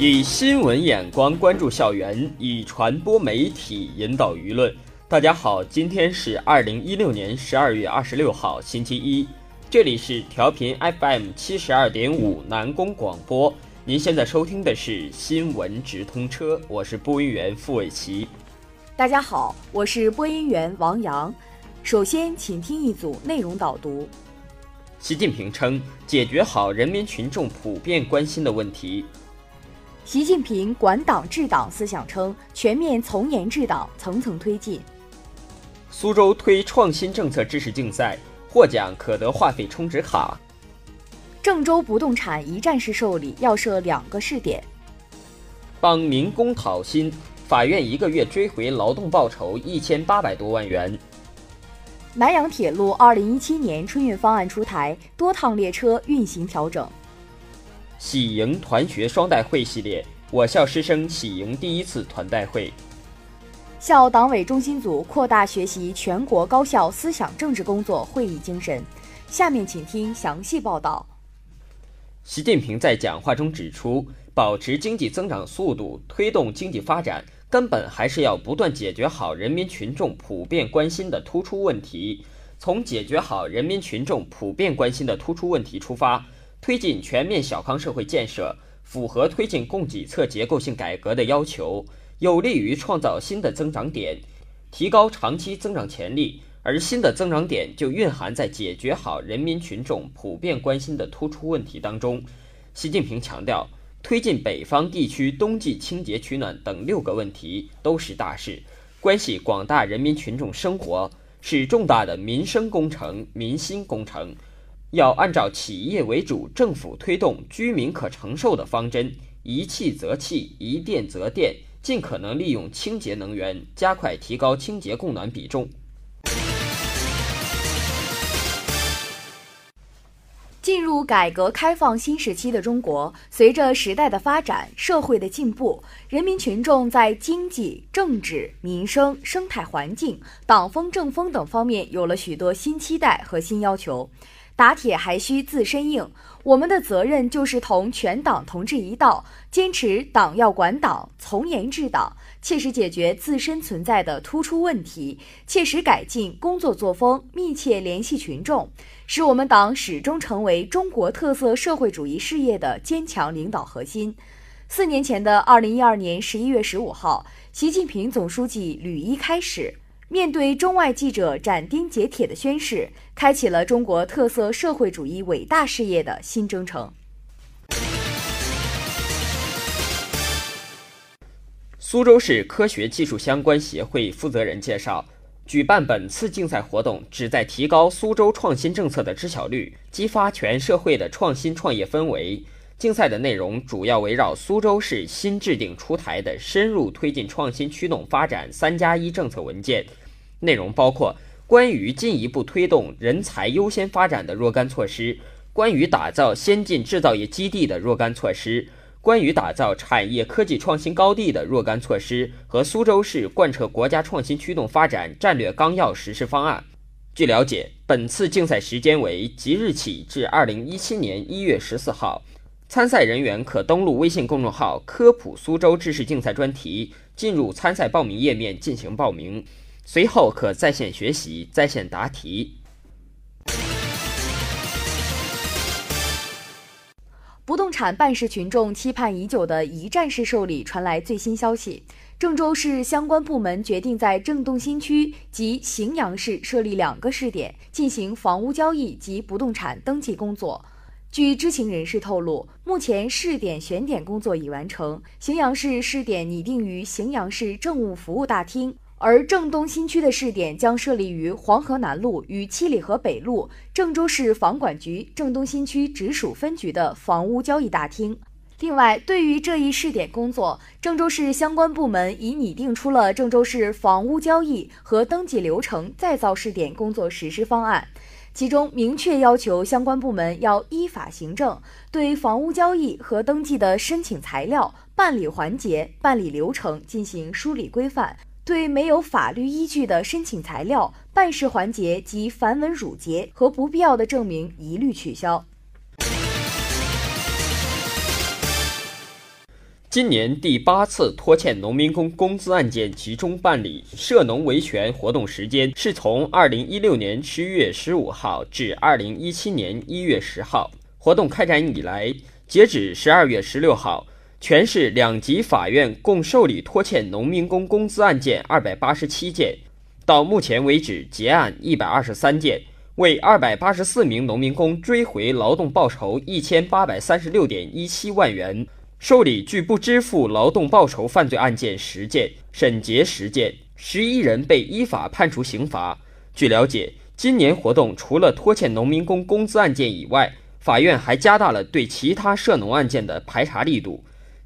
以新闻眼光关注校园，以传播媒体引导舆论。大家好，今天是二零一六年十二月二十六号，星期一。这里是调频 FM 七十二点五南宫广播。您现在收听的是新闻直通车，我是播音员付伟奇。大家好，我是播音员王洋。首先，请听一组内容导读。习近平称，解决好人民群众普遍关心的问题。习近平管党治党思想称，全面从严治党，层层推进。苏州推创新政策知识竞赛，获奖可得话费充值卡。郑州不动产一站式受理要设两个试点。帮民工讨薪，法院一个月追回劳动报酬一千八百多万元。南阳铁路二零一七年春运方案出台，多趟列车运行调整。喜迎团学双代会系列，我校师生喜迎第一次团代会。校党委中心组扩大学习全国高校思想政治工作会议精神。下面请听详细报道。习近平在讲话中指出，保持经济增长速度，推动经济发展，根本还是要不断解决好人民群众普遍关心的突出问题。从解决好人民群众普遍关心的突出问题出发。推进全面小康社会建设，符合推进供给侧结构性改革的要求，有利于创造新的增长点，提高长期增长潜力。而新的增长点就蕴含在解决好人民群众普遍关心的突出问题当中。习近平强调，推进北方地区冬季清洁取暖等六个问题都是大事，关系广大人民群众生活，是重大的民生工程、民心工程。要按照企业为主、政府推动、居民可承受的方针，一气则气，一电则电，尽可能利用清洁能源，加快提高清洁供暖比重。进入改革开放新时期的中国，随着时代的发展、社会的进步，人民群众在经济、政治、民生、生态环境、党风政风等方面有了许多新期待和新要求。打铁还需自身硬，我们的责任就是同全党同志一道，坚持党要管党，从严治党，切实解决自身存在的突出问题，切实改进工作作风，密切联系群众，使我们党始终成为中国特色社会主义事业的坚强领导核心。四年前的二零一二年十一月十五号，习近平总书记履一开始。面对中外记者斩钉截铁的宣誓，开启了中国特色社会主义伟大事业的新征程。苏州市科学技术相关协会负责人介绍，举办本次竞赛活动，旨在提高苏州创新政策的知晓率，激发全社会的创新创业氛围。竞赛的内容主要围绕苏州市新制定出台的深入推进创新驱动发展“三加一”政策文件，内容包括关于进一步推动人才优先发展的若干措施，关于打造先进制造业基地的若干措施，关于打造产业科技创新高地的若干措施和苏州市贯彻国家创新驱动发展战略纲要实施方案。据了解，本次竞赛时间为即日起至二零一七年一月十四号。参赛人员可登录微信公众号“科普苏州知识竞赛”专题，进入参赛报名页面进行报名，随后可在线学习、在线答题。不动产办事群众期盼已久的一站式受理传来最新消息，郑州市相关部门决定在郑东新区及荥阳市设立两个试点，进行房屋交易及不动产登记工作。据知情人士透露，目前试点选点工作已完成。荥阳市试点拟定于荥阳市政务服务大厅，而郑东新区的试点将设立于黄河南路与七里河北路郑州市房管局郑东新区直属分局的房屋交易大厅。另外，对于这一试点工作，郑州市相关部门已拟定出了郑州市房屋交易和登记流程再造试点工作实施方案。其中明确要求相关部门要依法行政，对房屋交易和登记的申请材料、办理环节、办理流程进行梳理规范；对没有法律依据的申请材料、办事环节及繁文缛节和不必要的证明一律取消。今年第八次拖欠农民工工资案件集中办理，涉农维权活动时间是从二零一六年十一月十五号至二零一七年一月十号。活动开展以来，截止十二月十六号，全市两级法院共受理拖欠农民工工资案件二百八十七件，到目前为止结案一百二十三件。为二百八十四名农民工追回劳动报酬一千八百三十六点一七万元，受理拒不支付劳动报酬犯罪案件十件，审结十件，十一人被依法判处刑罚。据了解，今年活动除了拖欠农民工工资案件以外，法院还加大了对其他涉农案件的排查力度，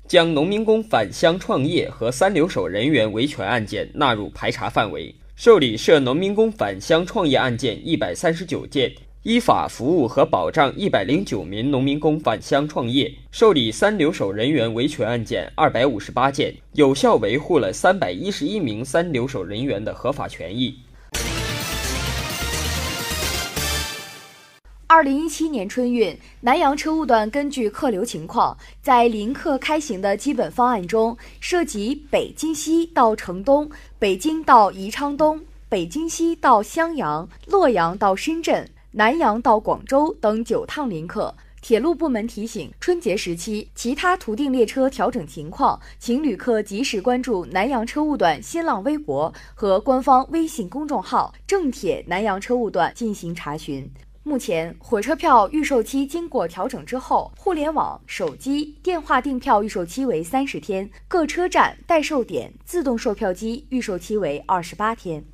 将农民工返乡创业和三留守人员维权案件纳入排查范围。受理涉农民工返乡创业案件一百三十九件，依法服务和保障一百零九名农民工返乡创业；受理三留守人员维权案件二百五十八件，有效维护了三百一十一名三留守人员的合法权益。二零一七年春运，南阳车务段根据客流情况，在临客开行的基本方案中，涉及北京西到城东、北京到宜昌东、北京西到襄阳、洛阳到深圳、南阳到广州等九趟临客。铁路部门提醒，春节时期其他途径列车调整情况，请旅客及时关注南阳车务段新浪微博和官方微信公众号“正铁南阳车务段”进行查询。目前，火车票预售期经过调整之后，互联网、手机、电话订票预售期为三十天，各车站、代售点自动售票机预售期为二十八天。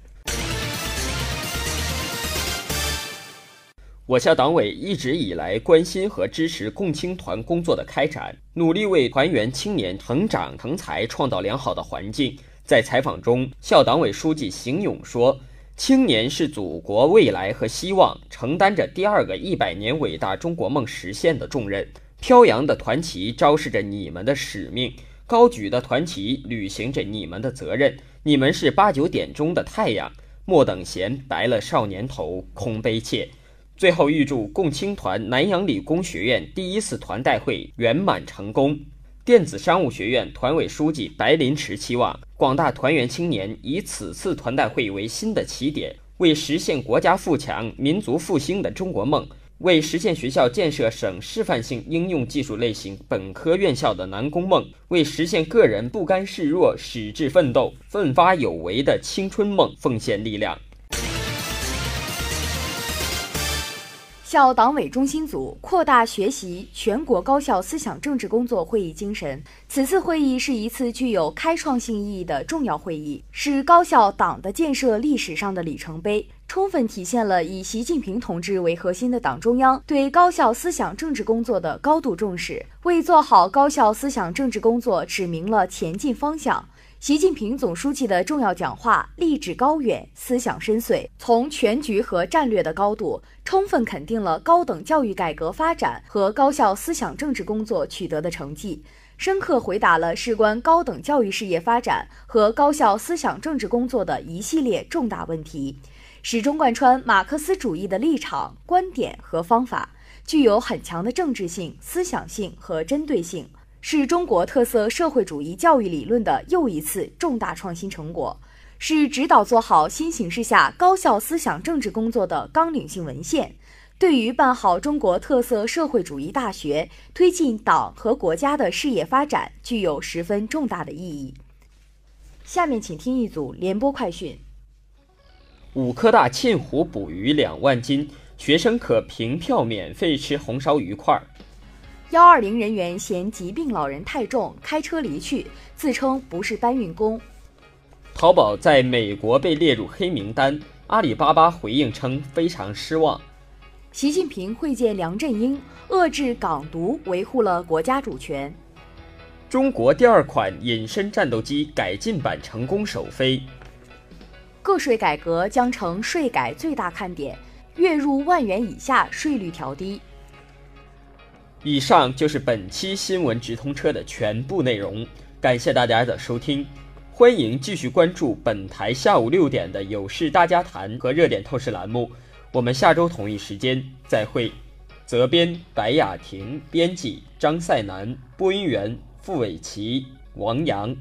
我校党委一直以来关心和支持共青团工作的开展，努力为团员青年成长成才创造良好的环境。在采访中，校党委书记邢勇说。青年是祖国未来和希望，承担着第二个一百年伟大中国梦实现的重任。飘扬的团旗昭示着你们的使命，高举的团旗履行着你们的责任。你们是八九点钟的太阳，莫等闲，白了少年头，空悲切。最后，预祝共青团南阳理工学院第一次团代会圆满成功。电子商务学院团委书记白林池期望广大团员青年以此次团代会为新的起点，为实现国家富强、民族复兴的中国梦，为实现学校建设省示范性应用技术类型本科院校的南工梦，为实现个人不甘示弱、矢志奋斗、奋发有为的青春梦奉献力量。校党委中心组扩大学习全国高校思想政治工作会议精神。此次会议是一次具有开创性意义的重要会议，是高校党的建设历史上的里程碑，充分体现了以习近平同志为核心的党中央对高校思想政治工作的高度重视，为做好高校思想政治工作指明了前进方向。习近平总书记的重要讲话立志高远，思想深邃，从全局和战略的高度，充分肯定了高等教育改革发展和高校思想政治工作取得的成绩，深刻回答了事关高等教育事业发展和高校思想政治工作的一系列重大问题，始终贯穿马克思主义的立场、观点和方法，具有很强的政治性、思想性和针对性。是中国特色社会主义教育理论的又一次重大创新成果，是指导做好新形势下高校思想政治工作的纲领性文献，对于办好中国特色社会主义大学、推进党和国家的事业发展具有十分重大的意义。下面请听一组联播快讯：五科大沁湖捕鱼两万斤，学生可凭票免费吃红烧鱼块。幺二零人员嫌疾病老人太重，开车离去，自称不是搬运工。淘宝在美国被列入黑名单，阿里巴巴回应称非常失望。习近平会见梁振英，遏制港独，维护了国家主权。中国第二款隐身战斗机改进版成功首飞。个税改革将成税改最大看点，月入万元以下税率调低。以上就是本期新闻直通车的全部内容，感谢大家的收听，欢迎继续关注本台下午六点的有事大家谈和热点透视栏目，我们下周同一时间再会。责编白雅婷，编辑张赛楠，播音员付伟奇、王阳。